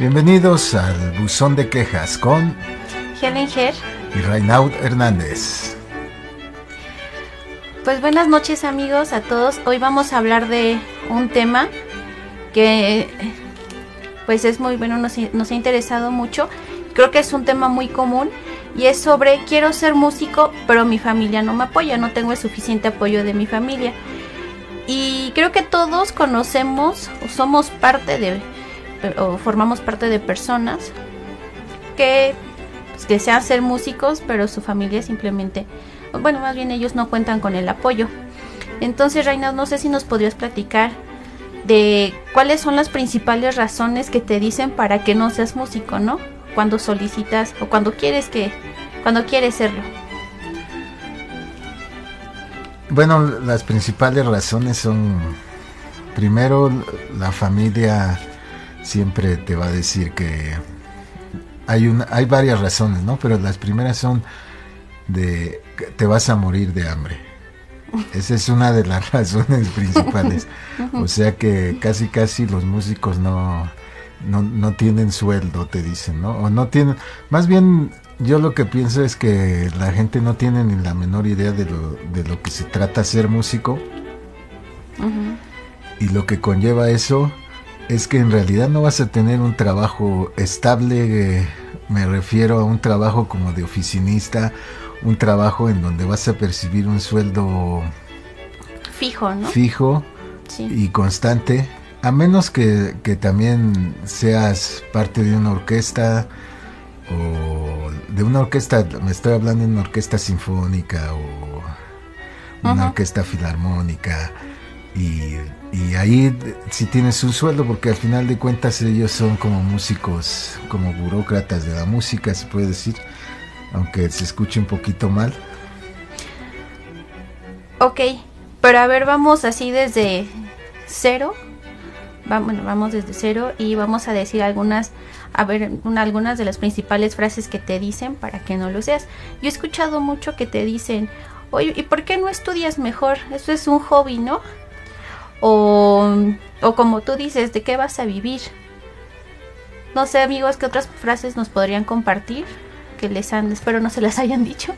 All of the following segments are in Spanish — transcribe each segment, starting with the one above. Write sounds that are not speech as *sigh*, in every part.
Bienvenidos al Buzón de Quejas con Helen Ger y Reinaud Hernández. Pues buenas noches amigos a todos. Hoy vamos a hablar de un tema que pues es muy bueno, nos, nos ha interesado mucho. Creo que es un tema muy común y es sobre quiero ser músico, pero mi familia no me apoya, no tengo el suficiente apoyo de mi familia. Y creo que todos conocemos o somos parte de o formamos parte de personas que pues, desean ser músicos, pero su familia simplemente, bueno, más bien ellos no cuentan con el apoyo. Entonces, Reina, no sé si nos podrías platicar de cuáles son las principales razones que te dicen para que no seas músico, ¿no? Cuando solicitas o cuando quieres que, cuando quieres serlo. Bueno, las principales razones son, primero, la familia siempre te va a decir que hay una, hay varias razones, ¿no? Pero las primeras son de te vas a morir de hambre. *laughs* Esa es una de las *laughs* razones principales. *laughs* O sea que casi casi los músicos no, no, no tienen sueldo, te dicen, ¿no? O no tienen, más bien yo lo que pienso es que la gente no tiene ni la menor idea de lo, de lo que se trata ser músico. Y lo que conlleva eso es que en realidad no vas a tener un trabajo estable, me refiero a un trabajo como de oficinista, un trabajo en donde vas a percibir un sueldo fijo, ¿no? Fijo y constante, a menos que, que, también seas parte de una orquesta o de una orquesta, me estoy hablando de una orquesta sinfónica o una orquesta filarmónica y y ahí si tienes un sueldo porque al final de cuentas ellos son como músicos, como burócratas de la música, se puede decir, aunque se escuche un poquito mal. Ok, pero a ver, vamos así desde cero. bueno, vamos desde cero y vamos a decir algunas, a ver, algunas de las principales frases que te dicen para que no lo seas. Yo he escuchado mucho que te dicen, oye, ¿y por qué no estudias mejor? Eso es un hobby, ¿no? O, o como tú dices, ¿de qué vas a vivir? No sé, amigos, ¿qué otras frases nos podrían compartir? Que les han, espero no se las *laughs* hayan dicho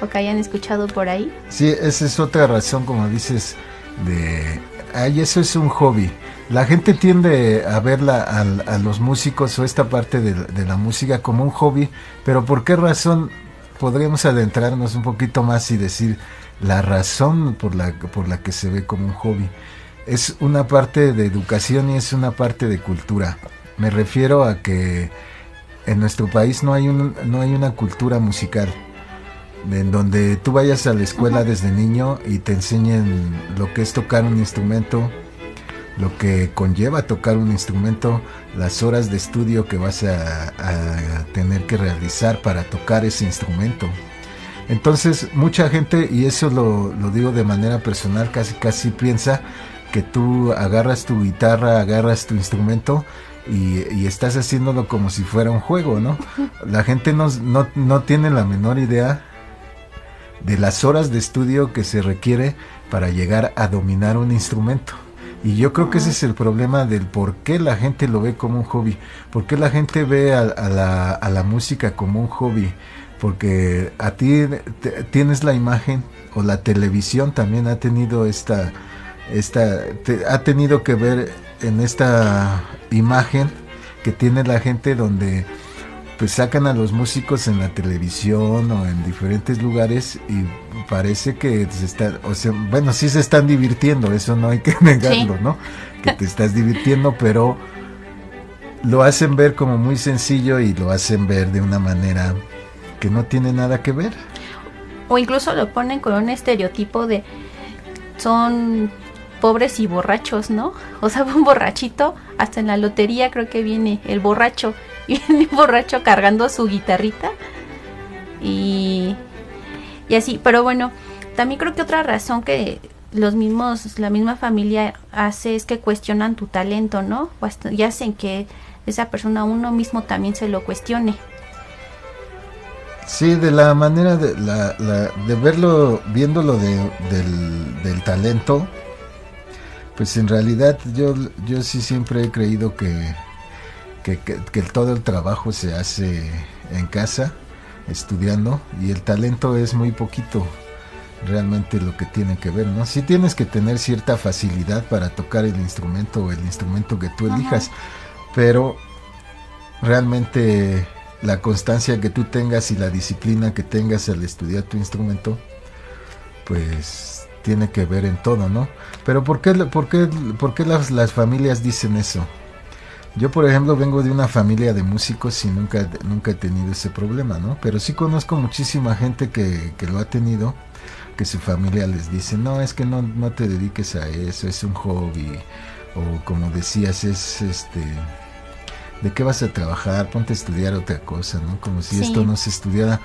o que hayan escuchado por ahí. Sí, esa es otra razón, como dices, de, ay, eso es un hobby. La gente tiende a ver a, a, los músicos o esta parte de, de, la música como un hobby, pero ¿por qué razón podríamos adentrarnos un poquito más y decir la razón por la, por la que se ve como un hobby? Es una parte de educación y es una parte de cultura. Me refiero a que en nuestro país no hay, un, no hay una cultura musical en donde tú vayas a la escuela desde niño y te enseñen lo que es tocar un instrumento, lo que conlleva tocar un instrumento, las horas de estudio que vas a, tener que realizar para tocar ese instrumento. Entonces mucha gente, y eso lo, lo digo de manera personal, casi casi piensa que tú agarras tu guitarra, agarras tu instrumento y, estás haciéndolo como si fuera un juego, ¿no? *laughs* La gente no, no, tiene la menor idea de las horas de estudio que se requiere para llegar a dominar un instrumento. Y yo creo que ese es el problema del por qué la gente lo ve como un hobby, por qué la gente ve a, la, a la, música como un hobby, porque a ti tienes la imagen o la televisión también ha tenido esta esta, ha tenido que ver en esta imagen que tiene la gente donde pues sacan a los músicos en la televisión o en diferentes lugares y parece que se está, o sea, bueno, sí se están divirtiendo, eso no hay que *laughs* negarlo, ¿no? Que te estás divirtiendo, pero lo hacen ver como muy sencillo y lo hacen ver de una manera que no tiene nada que ver. O incluso lo ponen con un estereotipo de son pobres y borrachos, ¿no? O sea, *laughs* un borrachito, hasta en la lotería creo que viene el borracho, *laughs* viene un borracho cargando su guitarrita y, y así, pero bueno, también creo que otra razón que los mismos, la misma familia hace es que cuestionan tu talento, ¿no? Y hacen que esa persona uno mismo también se lo cuestione. Sí, de la manera de, la, de verlo, viéndolo de, del talento, pues en realidad yo, yo sí siempre he creído que, que, que, todo el trabajo se hace en casa, estudiando, y el talento es muy poquito realmente lo que tiene que ver, ¿no? Sí tienes que tener cierta facilidad para tocar el instrumento o el instrumento que tú elijas, pero realmente la constancia que tú tengas y la disciplina que tengas al estudiar tu instrumento, pues tiene que ver en todo, ¿no? Pero ¿por qué, por qué, por qué las, las familias dicen eso? Yo, por ejemplo, vengo de una familia de músicos y nunca, nunca he tenido ese problema, ¿no? Pero sí conozco muchísima gente que, que lo ha tenido, que su familia les dice, no, es que no, no te dediques a eso, es un hobby, o como decías, es este... ¿De qué vas a trabajar? Ponte a estudiar otra cosa, ¿no? Como si esto no se estudiara.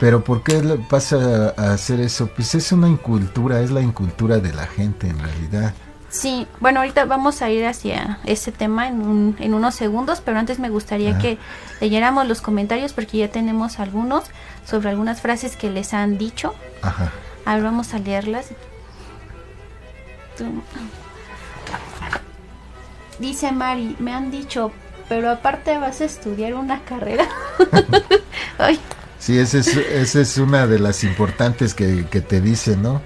Pero ¿por qué pasa a hacer eso? Pues es una incultura, es la incultura de la gente en realidad. Sí, bueno, ahorita vamos a ir hacia ese tema en, en unos segundos, pero antes me gustaría que leyéramos los comentarios porque ya tenemos algunos sobre algunas frases que les han dicho. Ajá. A ver, vamos a leerlas. Dice Mari, me han dicho, pero aparte vas a estudiar una carrera. *laughs* *laughs* Ay. Sí, esa es, esa es una de las importantes que, que te dicen, ¿no?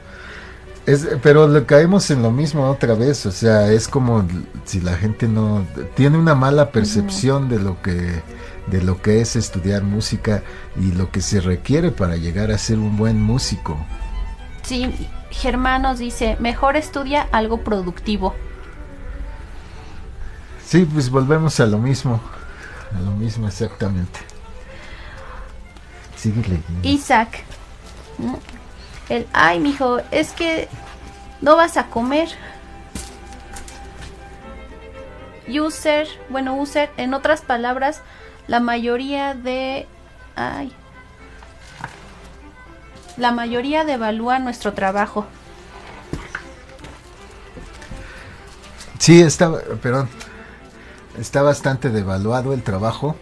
Es, pero le caemos en lo mismo otra vez, o sea, es como si la gente no tiene una mala percepción de lo que de lo que es estudiar música y lo que se requiere para llegar a ser un buen músico. Sí, Germán nos dice, mejor estudia algo productivo. Sí, pues volvemos a lo mismo, a lo mismo exactamente. Sigue leyendo. Isaac, el, ay, mijo, es que no vas a comer. User, bueno, user, en otras palabras, la mayoría de, ay, la mayoría devalúa nuestro trabajo. Sí, está, perdón, está bastante devaluado el trabajo,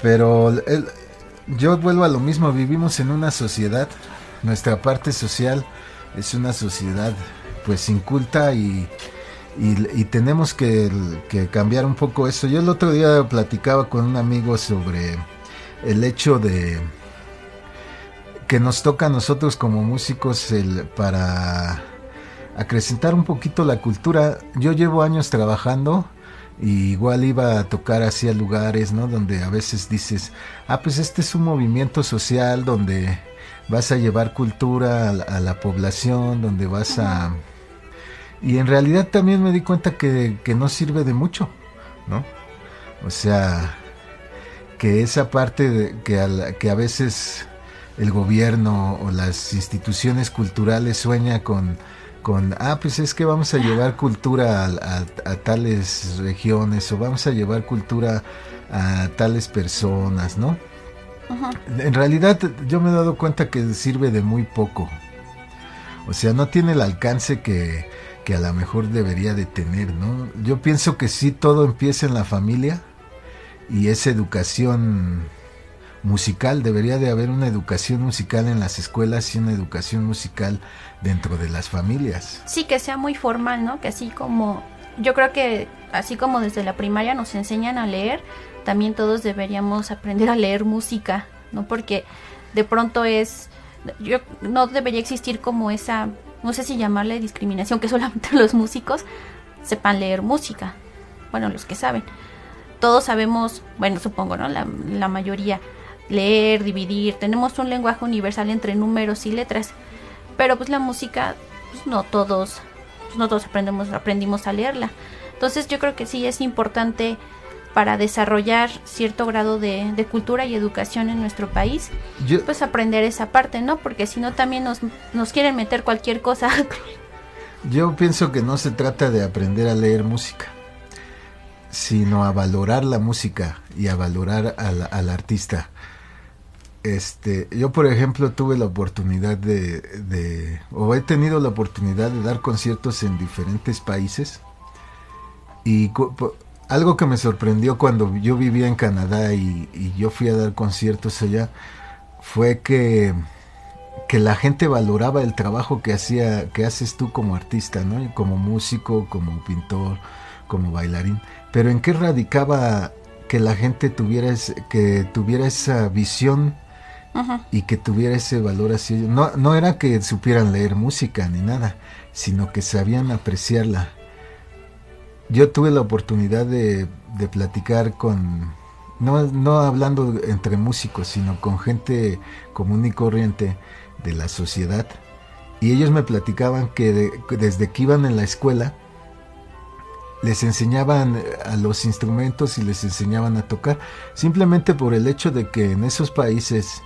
pero yo vuelvo a lo mismo, vivimos en una sociedad nuestra parte social es una sociedad pues inculta y, y, tenemos que, cambiar un poco eso. Yo el otro día platicaba con un amigo sobre el hecho de que nos toca a nosotros como músicos el, para acrecentar un poquito la cultura. Yo llevo años trabajando y igual iba a tocar hacia lugares, ¿no? Donde a veces dices, ah, pues este es un movimiento social donde vas a llevar cultura a la, población, donde vas a... Y en realidad también me di cuenta que, no sirve de mucho, ¿no? O sea, que esa parte de, que, a que a veces el gobierno o las instituciones culturales sueña con, con, ah, pues es que vamos a llevar cultura a, tales regiones o vamos a llevar cultura a tales personas, ¿no? En realidad yo me he dado cuenta que sirve de muy poco. O sea, no tiene el alcance que, que a lo mejor debería de tener, ¿no? Yo pienso que sí todo empieza en la familia y esa educación musical, debería de haber una educación musical en las escuelas y una educación musical dentro de las familias. Sí, que sea muy formal, ¿no? Que así como, yo creo que así como desde la primaria nos enseñan a leer, también todos deberíamos aprender a leer música, ¿no? Porque de pronto es, yo no debería existir como esa, no sé si llamarle discriminación, que *laughs* solamente los músicos sepan leer música, bueno, los que saben. Todos sabemos, bueno, supongo, ¿no? La, la mayoría, leer, dividir, tenemos un lenguaje universal entre números y letras, pero pues la música, pues no todos, pues no todos aprendemos, aprendimos a leerla. Entonces yo creo que sí es importante para desarrollar cierto grado de, cultura y educación en nuestro país, pues aprender esa parte, ¿no? Porque si no también nos, nos quieren meter cualquier cosa. *laughs* Yo pienso que no se trata de aprender a leer música, sino a valorar la música y a valorar al, al artista. Este, yo por ejemplo tuve la oportunidad de, o he tenido la oportunidad de dar conciertos en diferentes países y algo que me sorprendió cuando yo vivía en Canadá y, yo fui a dar conciertos allá fue que, que la gente valoraba el trabajo que hacía, que haces tú como artista, ¿no? Como músico, como pintor, como bailarín. Pero ¿en qué radicaba que la gente tuviera, que tuviera esa visión y que tuviera ese valor así? No, no era que supieran leer música ni nada, sino que sabían apreciarla. Yo tuve la oportunidad de, de platicar con, no, no hablando entre músicos, sino con gente común y corriente de la sociedad. Y ellos me platicaban que desde que iban en la escuela, les enseñaban a los instrumentos y les enseñaban a tocar, simplemente por el hecho de que en esos países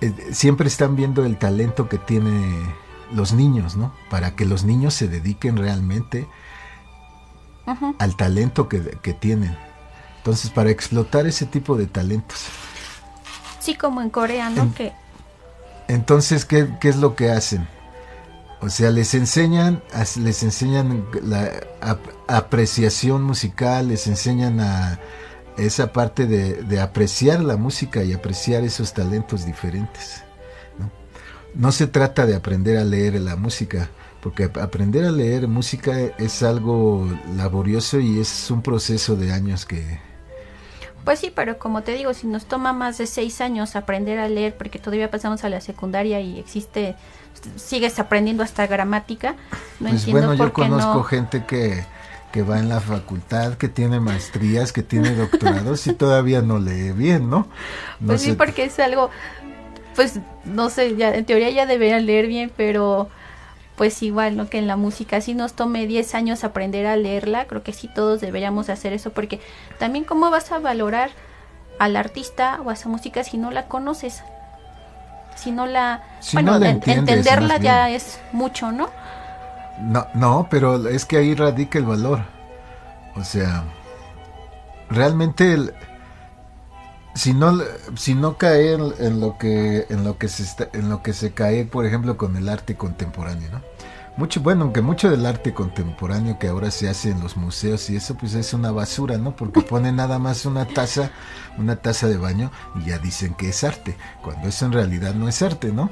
eh, siempre están viendo el talento que tienen los niños, ¿no? Para que los niños se dediquen realmente al talento que, que, tienen. Entonces, para explotar ese tipo de talentos. Sí, como en Corea, ¿no? Entonces, ¿qué, ¿qué es lo que hacen? O sea, les enseñan, les enseñan la apreciación musical, les enseñan a esa parte de, apreciar la música y apreciar esos talentos diferentes. ¿no? se trata de aprender a leer la música, porque aprender a leer música es algo laborioso y es un proceso de años que... Pues sí, pero como te digo, si nos toma más de seis años aprender a leer, porque todavía pasamos a la secundaria y existe sigues aprendiendo hasta gramática. No pues bueno, yo conozco gente que, que va en la facultad, que tiene maestrías, que tiene doctorados y todavía no lee bien, ¿no? pues sí, porque es algo, pues no sé, ya en teoría ya deberían leer bien, pero pues igual, ¿no? Que en la música, si nos tome 10 años aprender a leerla, creo que sí todos deberíamos hacer eso, porque también cómo vas a valorar al artista o a esa música si no la conoces si no la... bueno, entenderla ya es mucho, ¿no? No, no, pero es que ahí radica el valor. O sea, realmente el, si no si no cae en, lo que en lo que se está, en lo que se cae, por ejemplo, con el arte contemporáneo, ¿no? mucho, bueno, aunque mucho del arte contemporáneo que ahora se hace en los museos y eso, pues es una basura, ¿no? Porque *laughs* ponen nada más una taza, una taza de baño y ya dicen que es arte, cuando eso en realidad no es arte, ¿no?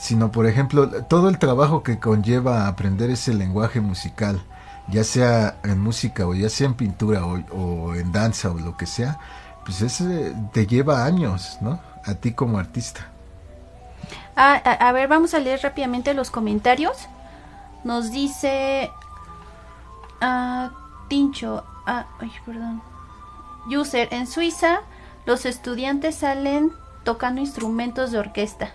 Sino, por ejemplo, todo el trabajo que conlleva aprender ese lenguaje musical, ya sea en música o ya sea en pintura o, en danza o lo que sea, pues ese te lleva años, ¿no? A ti como artista. Ah, a ver, vamos a leer rápidamente los comentarios. Nos dice uh, Tincho, ah, ay, perdón. User, en Suiza los estudiantes salen tocando instrumentos de orquesta.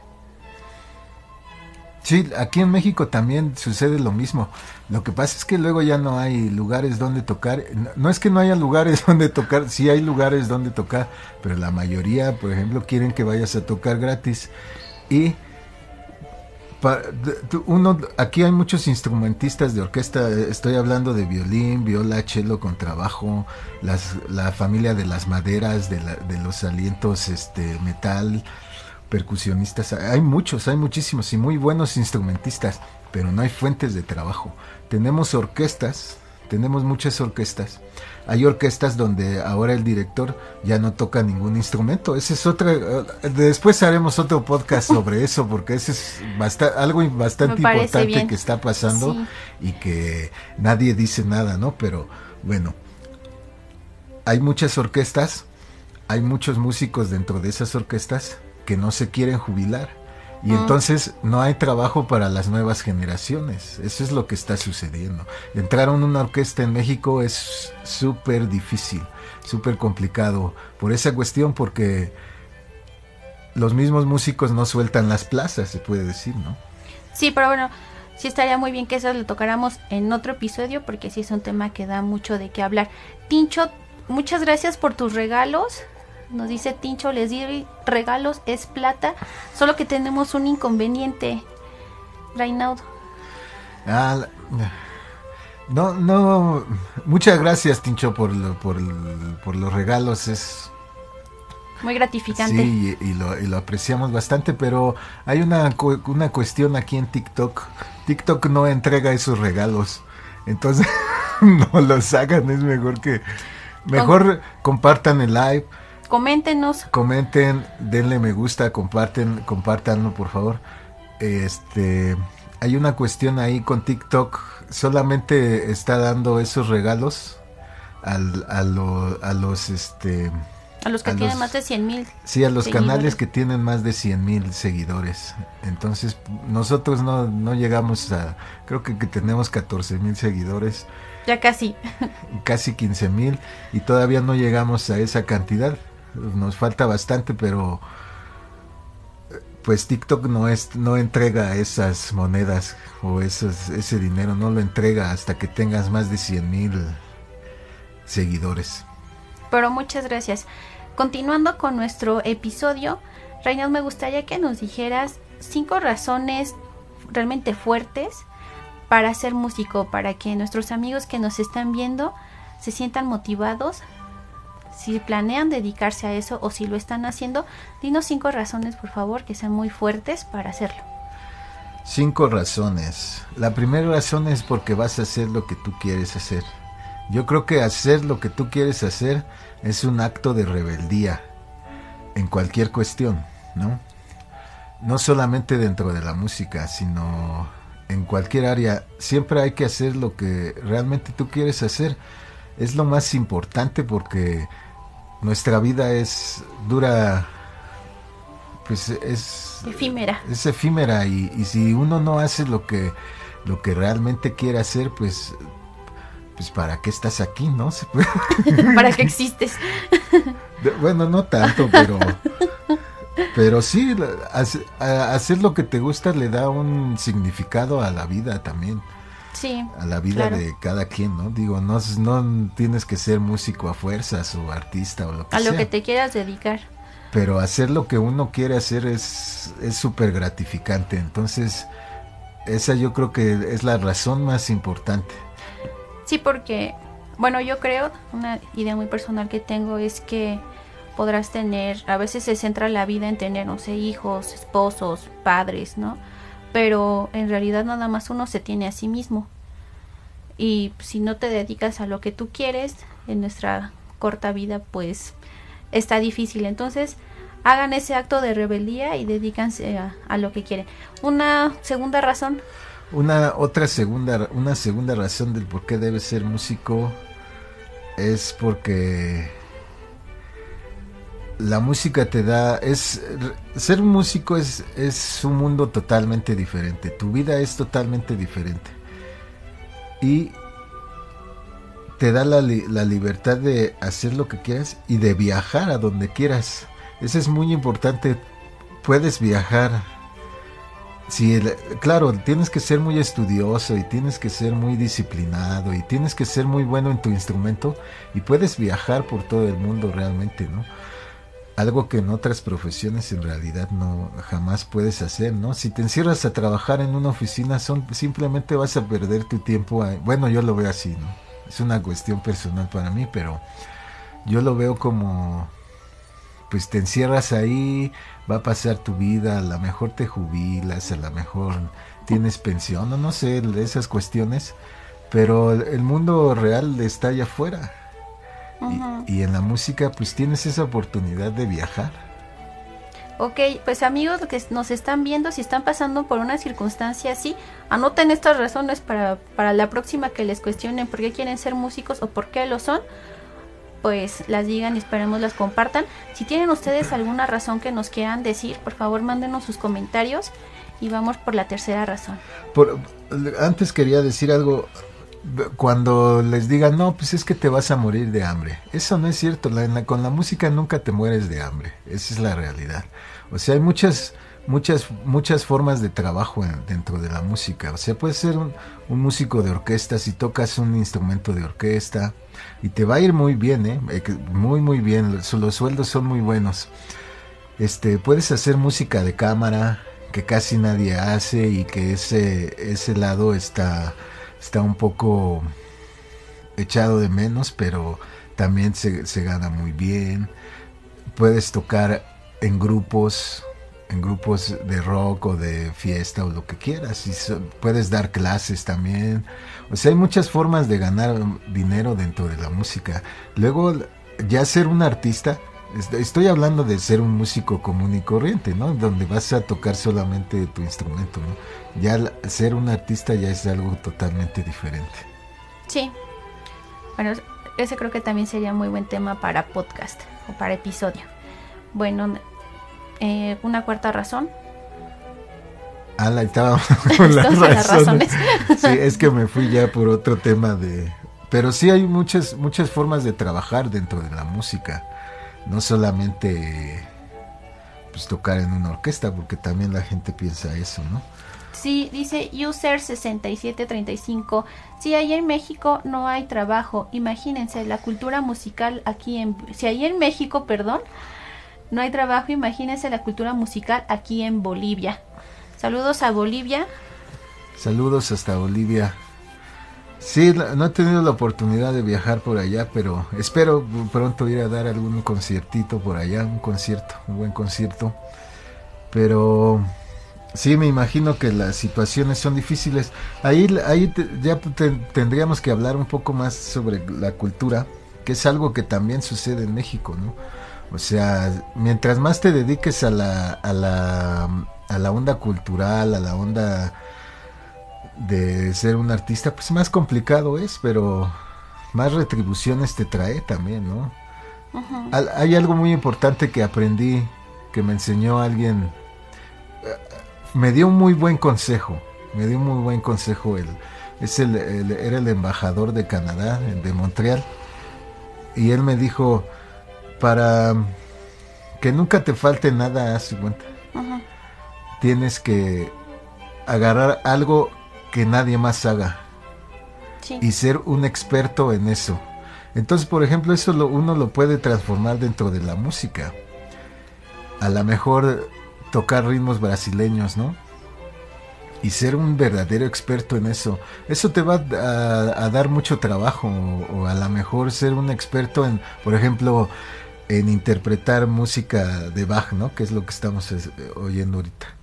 Sí, aquí en México también sucede lo mismo. Lo que pasa es que luego ya no hay lugares donde tocar. No es que no haya lugares *laughs* donde tocar, sí hay lugares donde tocar, pero la mayoría, por ejemplo, quieren que vayas a tocar gratis. Y uno, aquí hay muchos instrumentistas de orquesta, estoy hablando de violín, viola, cello con trabajo, las, la familia de las maderas, de, de los alientos este, metal, percusionistas, hay muchos, hay muchísimos y muy buenos instrumentistas, pero no hay fuentes de trabajo. Tenemos orquestas, tenemos muchas orquestas hay orquestas donde ahora el director ya no toca ningún instrumento. Ese es otra. Eh, después haremos otro podcast sobre eso, porque ese es algo bastante importante que está pasando y que nadie dice nada, ¿no? Pero bueno, hay muchas orquestas, hay muchos músicos dentro de esas orquestas que no se quieren jubilar y mm. entonces no hay trabajo para las nuevas generaciones. Eso es lo que está sucediendo. Entrar en una orquesta en México es súper difícil, súper complicado. Por esa cuestión, porque los mismos músicos no sueltan las plazas, se puede decir, ¿no? Sí, pero bueno, sí estaría muy bien que eso lo tocáramos en otro episodio, porque sí es un tema que da mucho de qué hablar. Tincho, muchas gracias por tus regalos. Nos dice Tincho, les di regalos, es plata, solo que tenemos un inconveniente, Reinaldo. Ah, no, no, muchas gracias Tincho por, por, por los regalos, es muy gratificante. Sí, y, lo, y, lo, apreciamos bastante, pero hay una, una cuestión aquí en TikTok. TikTok no entrega esos regalos. Entonces, *laughs* no los hagan, es mejor que... Mejor compartan el live Coméntenos. Comenten, denle me gusta, comparten, compártanlo por favor. Este, hay una cuestión ahí con TikTok, solamente está dando esos regalos al, a, a los este a los que tienen más de 100 mil. Sí, a los canales que tienen más de 100 mil seguidores. Entonces, nosotros no, no llegamos a, creo que, que tenemos 14 mil seguidores. Ya casi. Casi 15 mil y todavía no llegamos a esa cantidad. Nos falta bastante, pero pues TikTok no es no entrega esas monedas o esos, ese dinero, no lo entrega hasta que tengas más de 100 mil seguidores. Pero muchas gracias. Continuando con nuestro episodio, Reinald, me gustaría que nos dijeras cinco razones realmente fuertes para ser músico, para que nuestros amigos que nos están viendo se sientan motivados. Si planean dedicarse a eso o si lo están haciendo, dinos cinco razones, por favor, que sean muy fuertes para hacerlo. Cinco razones. La primera razón es porque vas a hacer lo que tú quieres hacer. Yo creo que hacer lo que tú quieres hacer es un acto de rebeldía en cualquier cuestión, ¿no? No solamente dentro de la música, sino en cualquier área. Siempre hay que hacer lo que realmente tú quieres hacer. Es lo más importante porque nuestra vida es dura pues es efímera es efímera y, y, si uno no hace lo que lo que realmente quiere hacer pues pues para qué estás aquí, ¿no? *laughs* para qué existes. *laughs* bueno, no tanto, pero pero sí hacer lo que te gusta le da un significado a la vida también. Sí. A la vida de cada quien, ¿no? Digo, no no tienes que ser músico a fuerzas o artista o lo que sea. A lo que te quieras dedicar. Pero hacer lo que uno quiere hacer es es súper gratificante. Entonces, esa yo creo que es la razón más importante. Sí, porque, bueno, yo creo, una idea muy personal que tengo es que podrás tener, a veces se centra la vida en tener, no sé, hijos, esposos, padres, ¿no? Pero en realidad nada más uno se tiene a sí mismo. Y si no te dedicas a lo que tú quieres en nuestra corta vida, pues está difícil. Entonces, hagan ese acto de rebeldía y dedícanse a, lo que quieren. Una segunda razón una otra segunda, una segunda razón del por qué debes ser músico es porque la música te da es ser músico es es un mundo totalmente diferente tu vida es totalmente diferente. Y te da la, la libertad de hacer lo que quieras y de viajar a donde quieras. Eso es muy importante puedes viajar. Sí, claro, tienes que ser muy estudioso y tienes que ser muy disciplinado y tienes que ser muy bueno en tu instrumento y puedes viajar por todo el mundo realmente, ¿no? Algo que en otras profesiones en realidad no jamás puedes hacer, ¿no? Si te encierras a trabajar en una oficina, son, simplemente vas a perder tu tiempo. bueno, yo lo veo así, ¿no? Es una cuestión personal para mí, pero yo lo veo como pues te encierras ahí, va a pasar tu vida, a lo mejor te jubilas, a lo mejor tienes pensión, o no sé, esas cuestiones, pero el mundo real está allá afuera. Y, en la música pues tienes esa oportunidad de viajar. Ok, pues amigos que nos están viendo, si están pasando por una circunstancia así, anoten estas razones para, para la próxima que les cuestionen por qué quieren ser músicos o por qué lo son pues las digan y esperemos las compartan. Si tienen ustedes alguna razón que nos quieran decir, por favor mándenos sus comentarios y vamos por la tercera razón. Por, antes quería decir algo. Cuando les digan, no, pues es que te vas a morir de hambre. Eso no es cierto. Con la música nunca te mueres de hambre. Esa es la realidad. O sea, hay muchas muchas muchas formas de trabajo dentro de la música. O sea, puedes ser un, músico de orquesta si tocas un instrumento de orquesta, y te va a ir muy bien, ¿eh? muy muy bien, los, sueldos son muy buenos. Este, puedes hacer música de cámara que casi nadie hace y que ese ese lado está está un poco echado de menos, pero también se, se gana muy bien. Puedes tocar en grupos, en grupos de rock o de fiesta o lo que quieras. Puedes dar clases también. O sea, hay muchas formas de ganar dinero dentro de la música. Luego, ya ser un artista, estoy hablando de ser un músico común y corriente, ¿no? Donde vas a tocar solamente tu instrumento, ¿no? Ya ser un artista ya es algo totalmente diferente. Sí. Bueno, ese creo que también sería muy buen tema para podcast o para episodio. Bueno, eh, una cuarta razón. Ah, la estaba *laughs* las razones. sí, es que me fui ya por otro tema de... Pero sí hay muchas, muchas formas de trabajar dentro de la música. No solamente pues, tocar en una orquesta, porque también la gente piensa eso, ¿no? Sí, dice User 6735. Si ahí en México no hay trabajo, imagínense la cultura musical aquí en. Si ahí en México, perdón, no hay trabajo, imagínense la cultura musical aquí en Bolivia. Saludos a Bolivia. Saludos hasta Bolivia. Sí, no he tenido la oportunidad de viajar por allá, pero espero pronto ir a dar algún conciertito por allá, un concierto, un buen concierto. Pero sí, me imagino que las situaciones son difíciles. Ahí, ahí ya tendríamos que hablar un poco más sobre la cultura, que es algo que también sucede en México, ¿no? O sea, mientras más te dediques a la, a la, a la onda cultural, a la onda de ser un artista, pues más complicado es, pero más retribuciones te trae también, ¿no? Hay algo muy importante que aprendí, que me enseñó alguien, me dio un muy buen consejo, me dio un muy buen consejo, él, es el, era el embajador de Canadá, de Montreal, y él me dijo, para que nunca te falte nada, haz cuenta, tienes que agarrar algo que nadie más haga. Y ser un experto en eso. Entonces, por ejemplo, eso lo, uno lo puede transformar dentro de la música. A lo mejor tocar ritmos brasileños, ¿no? Y ser un verdadero experto en eso. Eso te va a, dar mucho trabajo. O, a lo mejor ser un experto en, por ejemplo, en interpretar música de Bach, ¿no? Que es lo que estamos eh, oyendo ahorita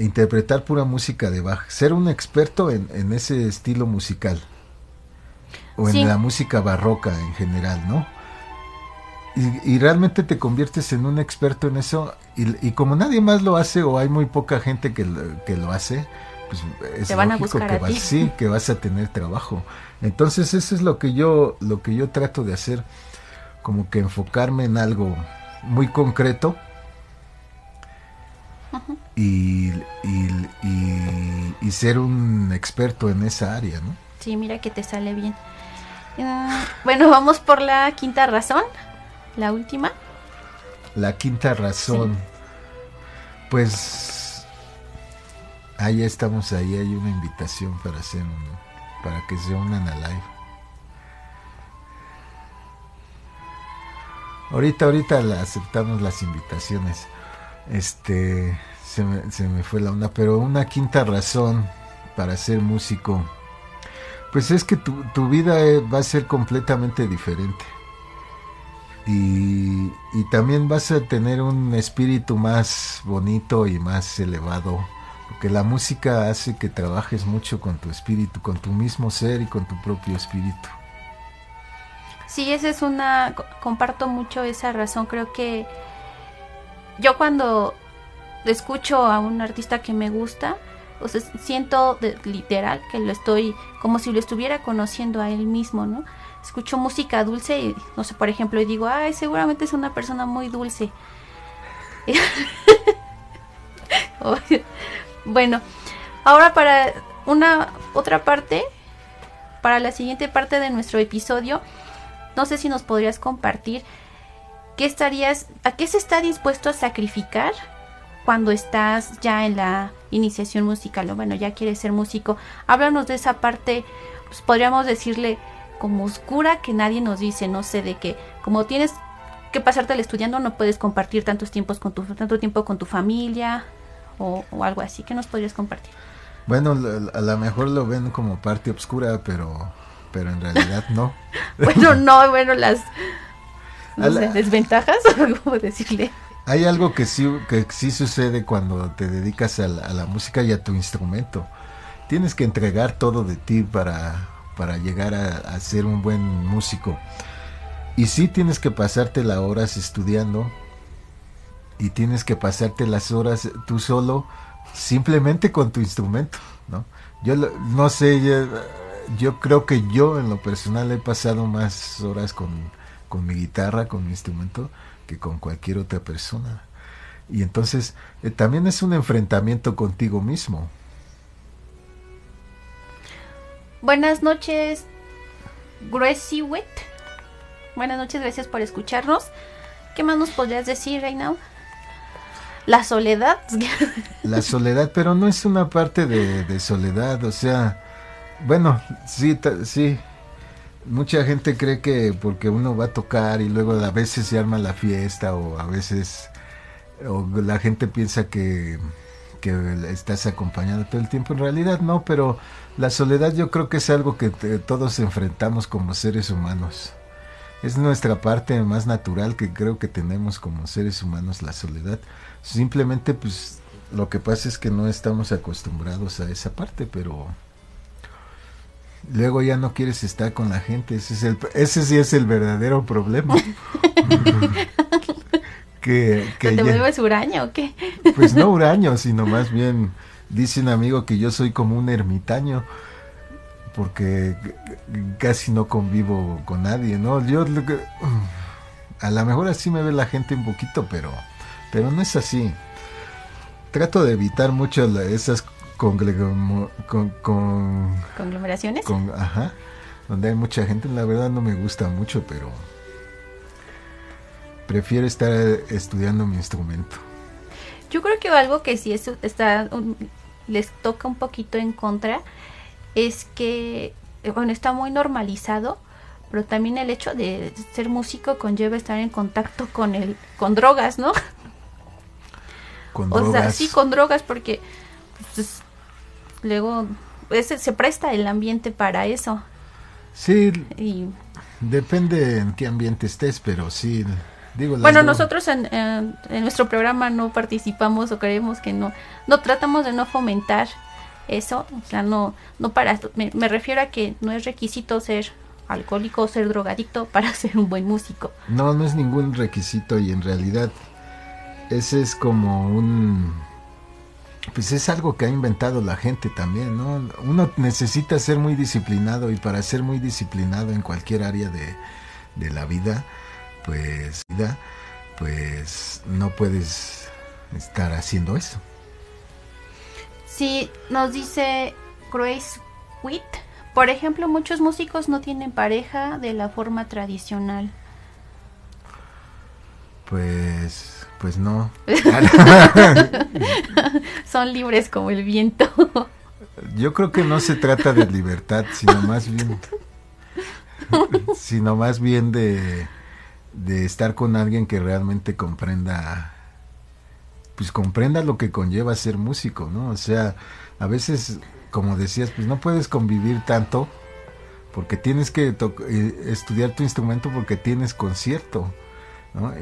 interpretar pura música de Bach, ser un experto en, en ese estilo musical o en la música barroca en general, ¿no? Y, realmente te conviertes en un experto en eso y, como nadie más lo hace o hay muy poca gente que, que lo hace, pues es te van a buscar que vas, sí, que vas a tener trabajo. Entonces eso es lo que yo lo que yo trato de hacer, como que enfocarme en algo muy concreto y, y, ser un experto en esa área, ¿no? Sí, mira que te sale bien. Bueno, vamos por la quinta razón, la última. La quinta razón, pues ahí estamos, ahí hay una invitación para hacer para que se unan a live. Ahorita, ahorita aceptamos las invitaciones. Este, se me, se me fue la onda, pero una quinta razón para ser músico, pues es que tu, tu vida eh, va a ser completamente diferente. Y, y, también vas a tener un espíritu más bonito y más elevado, porque la música hace que trabajes mucho con tu espíritu, con tu mismo ser y con tu propio espíritu. Sí, esa es una, comparto mucho esa razón, creo que yo cuando escucho a un artista que me gusta, o sea, siento literal que lo estoy como si lo estuviera conociendo a él mismo, ¿no? Escucho música dulce y, no sé, por ejemplo, y digo, ay, seguramente es una persona muy dulce. *laughs* bueno, ahora para una otra parte, para la siguiente parte de nuestro episodio, no sé si nos podrías compartir ¿qué estarías, a qué se está dispuesto a sacrificar cuando estás ya en la iniciación musical o bueno, ya quieres ser músico? Háblanos de esa parte, pues podríamos decirle como oscura que nadie nos dice, no sé, de que como tienes que pasarte al estudiando no puedes compartir tantos tiempos con tu, tanto tiempo con tu familia o, algo así. ¿Qué nos podrías compartir? Bueno, a lo mejor lo ven como parte oscura, pero, pero en realidad no. *laughs* bueno, no, bueno, las desventajas, *laughs* ¿cómo decirle? Hay algo que sí, que sí sucede cuando te dedicas a la, música y a tu instrumento. Tienes que entregar todo de ti para, para llegar a, ser un buen músico. Y sí tienes que pasarte las horas estudiando y tienes que pasarte las horas tú solo simplemente con tu instrumento, ¿no? Yo no sé, yo creo que yo en lo personal he pasado más horas con, con mi guitarra, con mi instrumento, que con cualquier otra persona. Y entonces eh, también es un enfrentamiento contigo mismo. Buenas noches, Wet. Buenas noches, gracias por escucharnos. ¿Qué más nos podrías decir, Reina? La soledad. *laughs* La soledad, pero no es una parte de, de soledad, o sea, bueno, sí, sí. Mucha gente cree que porque uno va a tocar y luego a veces se arma la fiesta o a veces o la gente piensa que, que estás acompañado todo el tiempo. En realidad no, pero la soledad yo creo que es algo que todos enfrentamos como seres humanos. Es nuestra parte más natural que creo que tenemos como seres humanos, la soledad. Simplemente pues lo que pasa es que no estamos acostumbrados a esa parte, pero luego ya no quieres estar con la gente. Ese, es el, ese sí es el verdadero problema. *laughs* que, que ¿Te vuelves huraño o qué? pues no huraño, sino más bien dice un amigo que yo soy como un ermitaño porque casi no convivo con nadie, ¿no? Yo a lo mejor así me ve la gente un poquito, pero pero no es así. Trato de evitar mucho esas con, conglomeraciones. ajá, donde hay mucha gente, la verdad no me gusta mucho, pero prefiero estar estudiando mi instrumento. Yo creo que algo que sí es, está, les toca un poquito en contra es que, bueno, está muy normalizado, pero también el hecho de ser músico conlleva estar en contacto con el, con drogas, ¿no? Con o sea, sí, con drogas, porque pues, luego ese, se presta el ambiente para eso. Sí, depende en qué ambiente estés, pero sí. Digo, bueno, nosotros en, en, nuestro programa no participamos o creemos que no, no tratamos de no fomentar eso, o sea, no, no para, me, me refiero a que no es requisito ser alcohólico o ser drogadicto *laughs* para ser un buen músico. No, no es ningún requisito y en realidad ese es como un pues es algo que ha inventado la gente también, ¿no? Uno necesita ser muy disciplinado y para ser muy disciplinado en cualquier área de, de la vida, pues, pues no puedes estar haciendo eso. Sí, nos dice Grace Witt, por ejemplo, muchos músicos no tienen pareja de la forma tradicional. Pues pues no. *laughs* Son libres como el viento. Yo creo que no se trata de libertad, sino más bien sino más bien de, de estar con alguien que realmente comprenda pues comprenda lo que conlleva ser músico, ¿no? O sea, a veces como decías, pues no puedes convivir tanto porque tienes que eh, estudiar tu instrumento porque tienes concierto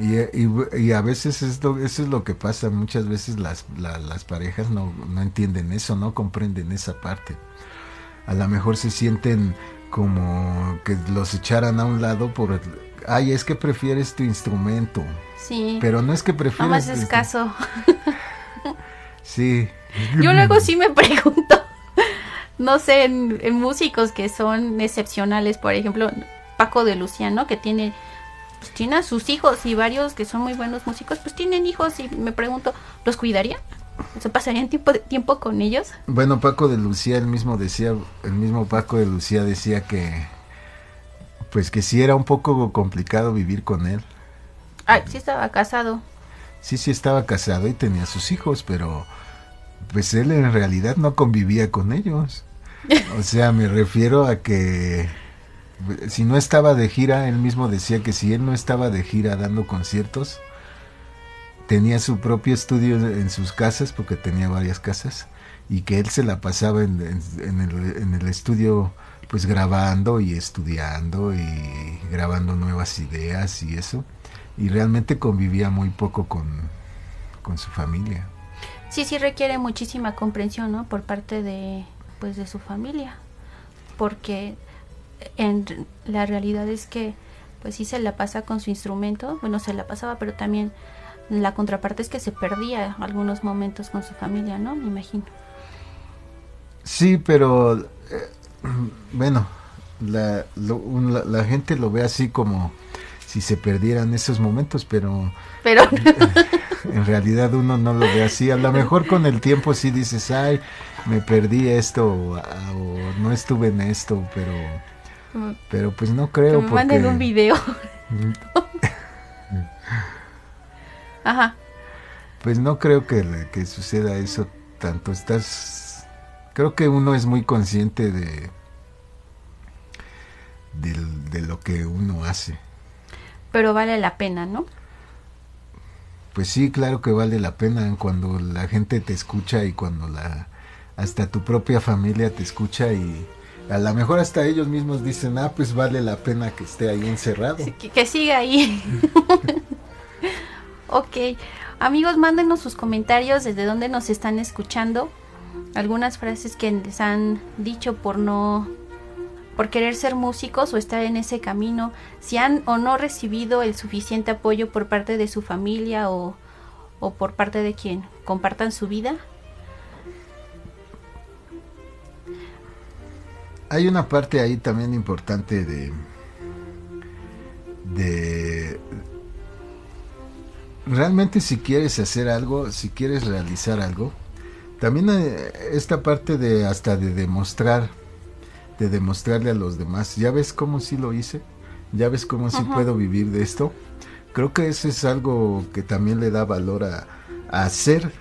y, a veces esto, eso es lo que pasa, muchas veces las, las parejas no, no entienden eso, no comprenden esa parte. A lo mejor se sienten como que los echaran a un lado por, ay, es que prefieres tu instrumento. Sí. Pero no es que prefieras... No más escaso. sí. *laughs* Yo luego sí me pregunto, *laughs* no sé, en, en músicos que son excepcionales, por ejemplo, Paco de Luciano, que tiene pues tiene a sus hijos y varios que son muy buenos músicos, pues tienen hijos y me pregunto, ¿los cuidaría? ¿Se pasarían tiempo, tiempo con ellos? Bueno, Paco de Lucía, el mismo decía, el mismo Paco de Lucía decía que, pues que sí era un poco complicado vivir con él. Ah, sí estaba casado. Sí, sí estaba casado y tenía sus hijos, pero pues él en realidad no convivía con ellos. *laughs* O sea, me refiero a que si no estaba de gira, él mismo decía que si él no estaba de gira dando conciertos, tenía su propio estudio en sus casas, porque tenía varias casas, y que él se la pasaba en, el, estudio pues grabando y estudiando y grabando nuevas ideas y eso, y realmente convivía muy poco con, con su familia. Sí, sí requiere muchísima comprensión, ¿no? Por parte de, pues, de su familia, porque en la realidad es que pues sí se la pasa con su instrumento, bueno, se la pasaba, pero también la contraparte es que se perdía algunos momentos con su familia, ¿no? Me imagino. Sí, pero eh, *clears throat* bueno, la, la, gente lo ve así como si se perdieran esos momentos, pero, pero *laughs* en realidad uno no lo ve así. A lo mejor con el tiempo sí dices, ay, me perdí esto o, no estuve en esto, pero pero pues no creo. Que me manden un video. *laughs* Ajá. Pues no creo que, que suceda eso tanto. Estás. Creo que uno es muy consciente de. De, lo que uno hace. Pero vale la pena, ¿no? Pues sí, claro que vale la pena cuando la gente te escucha y cuando la hasta tu propia familia te escucha y, a lo mejor hasta ellos mismos dicen, ah, pues vale la pena que esté ahí encerrado. que, siga ahí. *laughs* ok, amigos, mándenos sus comentarios desde dónde nos están escuchando. Algunas frases que les han dicho por no por querer ser músicos o estar en ese camino, si han o no recibido el suficiente apoyo por parte de su familia o, o por parte de quien compartan su vida. Hay una parte ahí también importante de, de realmente si quieres hacer algo, si quieres realizar algo, también esta parte de hasta de demostrar, de demostrarle a los demás, ya ves cómo sí lo hice, ya ves cómo sí puedo vivir de esto. Creo que eso es algo que también le da valor a, a hacer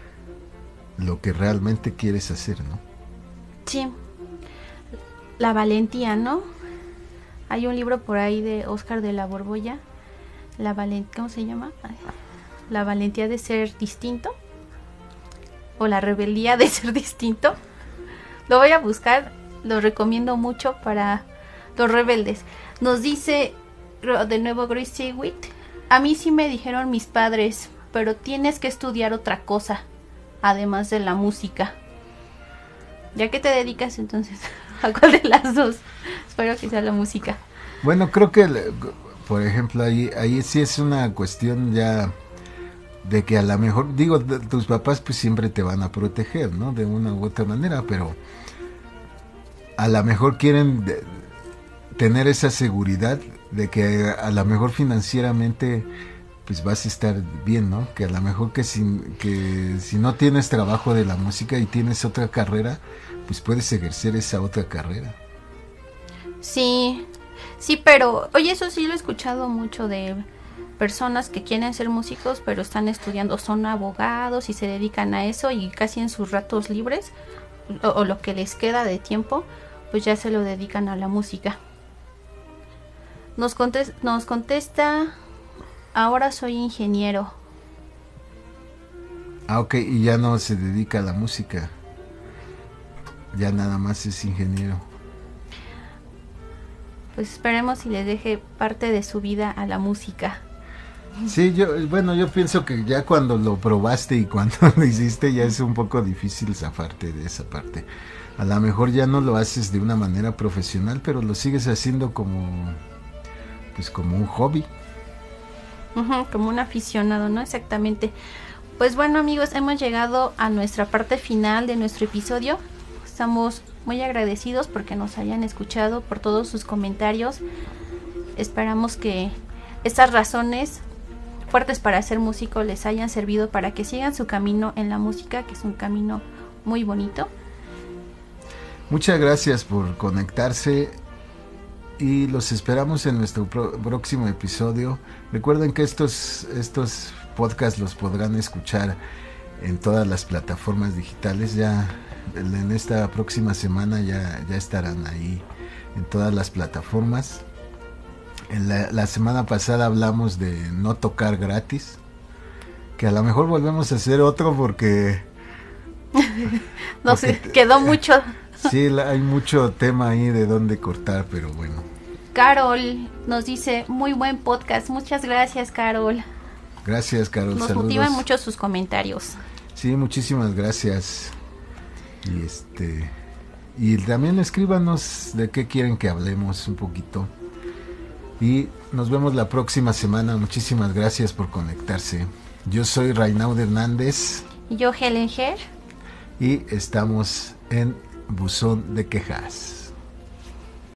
lo que realmente quieres hacer, ¿no? Sí, la valentía, ¿no? Hay un libro por ahí de Oscar de la Borbolla, la ¿cómo se llama? La valentía de ser distinto o la rebeldía de ser distinto. Lo voy a buscar, lo recomiendo mucho para los rebeldes. Nos dice de nuevo Grace Witt, a mí sí me dijeron mis padres, pero tienes que estudiar otra cosa, además de la música. ¿Ya que te dedicas entonces? *laughs* *laughs* ¿A cuál de las dos? Espero que sea la música. Bueno, creo que, por ejemplo, ahí, ahí sí es una cuestión ya de que a lo mejor, digo, tus papás pues siempre te van a proteger, ¿no? De una u otra manera, pero a lo mejor quieren tener esa seguridad de que a lo mejor financieramente pues vas a estar bien, ¿no? Que a lo mejor que si, que si no tienes trabajo de la música y tienes otra carrera, pues puedes ejercer esa otra carrera. Sí, sí, pero, oye, eso sí lo he escuchado mucho de personas que quieren ser músicos, pero están estudiando, son abogados y se dedican a eso y casi en sus ratos libres o, lo que les queda de tiempo, pues ya se lo dedican a la música. Nos, nos contesta, ahora soy ingeniero. Ah, ok, y ya no se dedica a la música ya nada más es ingeniero. Pues esperemos y le deje parte de su vida a la música. Sí, yo, bueno, yo pienso que ya cuando lo probaste y cuando *laughs* lo hiciste ya es un poco difícil zafarte de esa parte. A lo mejor ya no lo haces de una manera profesional, pero lo sigues haciendo como, pues como un hobby. como un aficionado, ¿no? Exactamente. Pues bueno amigos, hemos llegado a nuestra parte final de nuestro episodio. Estamos muy agradecidos porque nos hayan escuchado, por todos sus comentarios. Esperamos que estas razones fuertes para ser músico les hayan servido para que sigan su camino en la música, que es un camino muy bonito. Muchas gracias por conectarse y los esperamos en nuestro próximo episodio. Recuerden que estos, estos podcasts los podrán escuchar en todas las plataformas digitales. Ya en esta próxima semana ya, ya estarán ahí en todas las plataformas. En la, semana pasada hablamos de no tocar gratis. Que a lo mejor volvemos a hacer otro porque... *laughs* no sé, quedó *laughs* mucho. sí, hay mucho tema ahí de dónde cortar, pero bueno. Carol nos dice, muy buen podcast. Muchas gracias, Carol. Gracias, Carol. Nos motivan mucho sus comentarios. Sí, muchísimas gracias. Y este y también escríbanos de qué quieren que hablemos un poquito. Y nos vemos la próxima semana. Muchísimas gracias por conectarse. Yo soy Reinaudo Hernández. Y yo Helen Her. Y estamos en Buzón de Quejas.